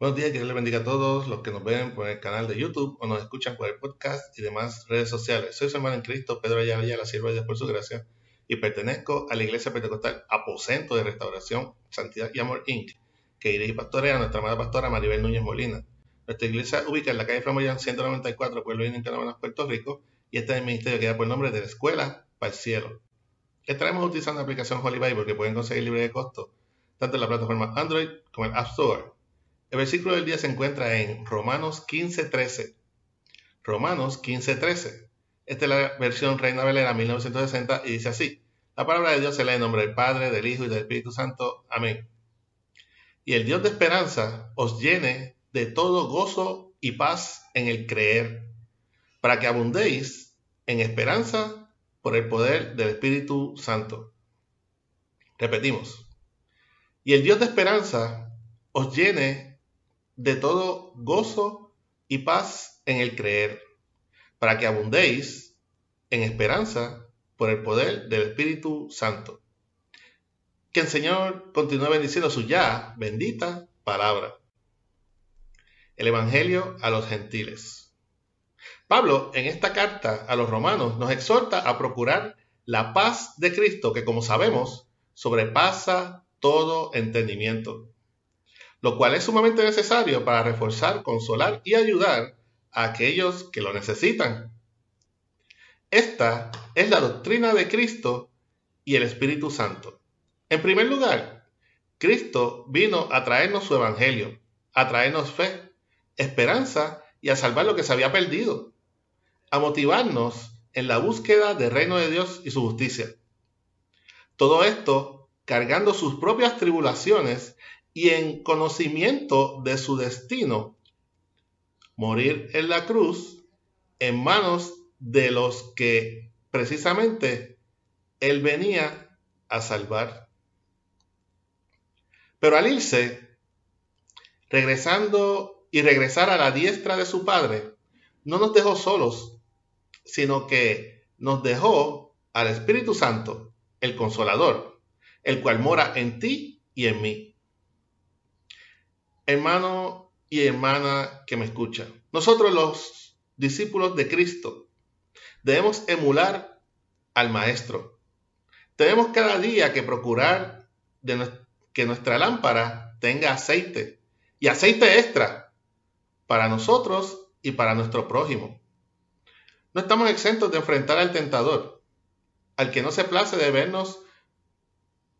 Buenos días, que Dios les bendiga a todos los que nos ven por el canal de YouTube o nos escuchan por el podcast y demás redes sociales. Soy su hermano en Cristo, Pedro Ayala, la sierva de Dios por su gracia, y pertenezco a la Iglesia Pentecostal Aposento de Restauración, Santidad y Amor Inc., que dirige y pastorea nuestra amada pastora Maribel Núñez Molina. Nuestra iglesia ubica en la calle Flamboyán 194, Pueblo Indio, en Puerto Rico, y este es el ministerio que da por el nombre de la Escuela para el Cielo. Estaremos utilizando la aplicación Holy Bible que pueden conseguir libre de costo, tanto en la plataforma Android como en App Store el versículo del día se encuentra en Romanos 15:13. Romanos 15:13. Esta es la versión Reina Valera 1960 y dice así: La palabra de Dios se lee en nombre del Padre, del Hijo y del Espíritu Santo. Amén. Y el Dios de esperanza os llene de todo gozo y paz en el creer, para que abundéis en esperanza por el poder del Espíritu Santo. Repetimos. Y el Dios de esperanza os llene de todo gozo y paz en el creer, para que abundéis en esperanza por el poder del Espíritu Santo. Que el Señor continúe bendiciendo su ya bendita palabra. El Evangelio a los gentiles. Pablo en esta carta a los romanos nos exhorta a procurar la paz de Cristo que como sabemos sobrepasa todo entendimiento lo cual es sumamente necesario para reforzar, consolar y ayudar a aquellos que lo necesitan. Esta es la doctrina de Cristo y el Espíritu Santo. En primer lugar, Cristo vino a traernos su Evangelio, a traernos fe, esperanza y a salvar lo que se había perdido, a motivarnos en la búsqueda del reino de Dios y su justicia. Todo esto cargando sus propias tribulaciones y en conocimiento de su destino, morir en la cruz en manos de los que precisamente él venía a salvar. Pero al irse, regresando y regresar a la diestra de su Padre, no nos dejó solos, sino que nos dejó al Espíritu Santo, el Consolador, el cual mora en ti y en mí hermano y hermana que me escucha, nosotros los discípulos de Cristo debemos emular al Maestro. Tenemos cada día que procurar que nuestra lámpara tenga aceite y aceite extra para nosotros y para nuestro prójimo. No estamos exentos de enfrentar al tentador, al que no se place de vernos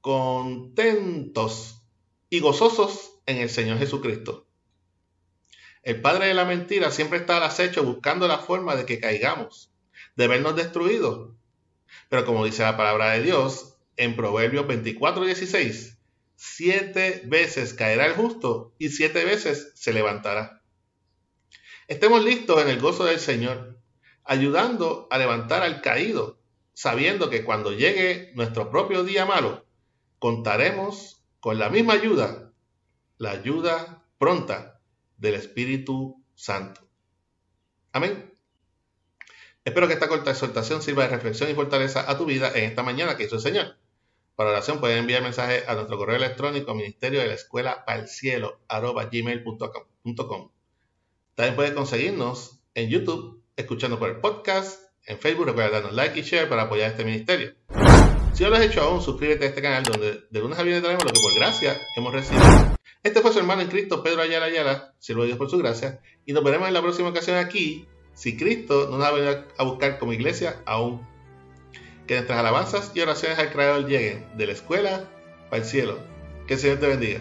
contentos y gozosos en el Señor Jesucristo. El padre de la mentira siempre está al acecho buscando la forma de que caigamos, de vernos destruidos. Pero como dice la palabra de Dios en Proverbios 24:16, siete veces caerá el justo y siete veces se levantará. Estemos listos en el gozo del Señor, ayudando a levantar al caído, sabiendo que cuando llegue nuestro propio día malo, contaremos con la misma ayuda la ayuda pronta del Espíritu Santo. Amén. Espero que esta corta exhortación sirva de reflexión y fortaleza a tu vida en esta mañana que hizo el Señor. Para oración pueden enviar mensaje a nuestro correo electrónico ministerio de la escuela para el cielo. También puedes conseguirnos en YouTube, escuchando por el podcast, en Facebook, recuerda darnos like y share para apoyar este ministerio. Si no lo has hecho aún, suscríbete a este canal donde de lunes a viernes traemos lo que por gracia hemos recibido. Este fue su hermano en Cristo, Pedro Ayala Ayala, sirvo de Dios por su gracia, y nos veremos en la próxima ocasión aquí, si Cristo no nos va a buscar como iglesia aún. Que nuestras alabanzas y oraciones al Creador lleguen de la escuela para el cielo. Que el Señor te bendiga.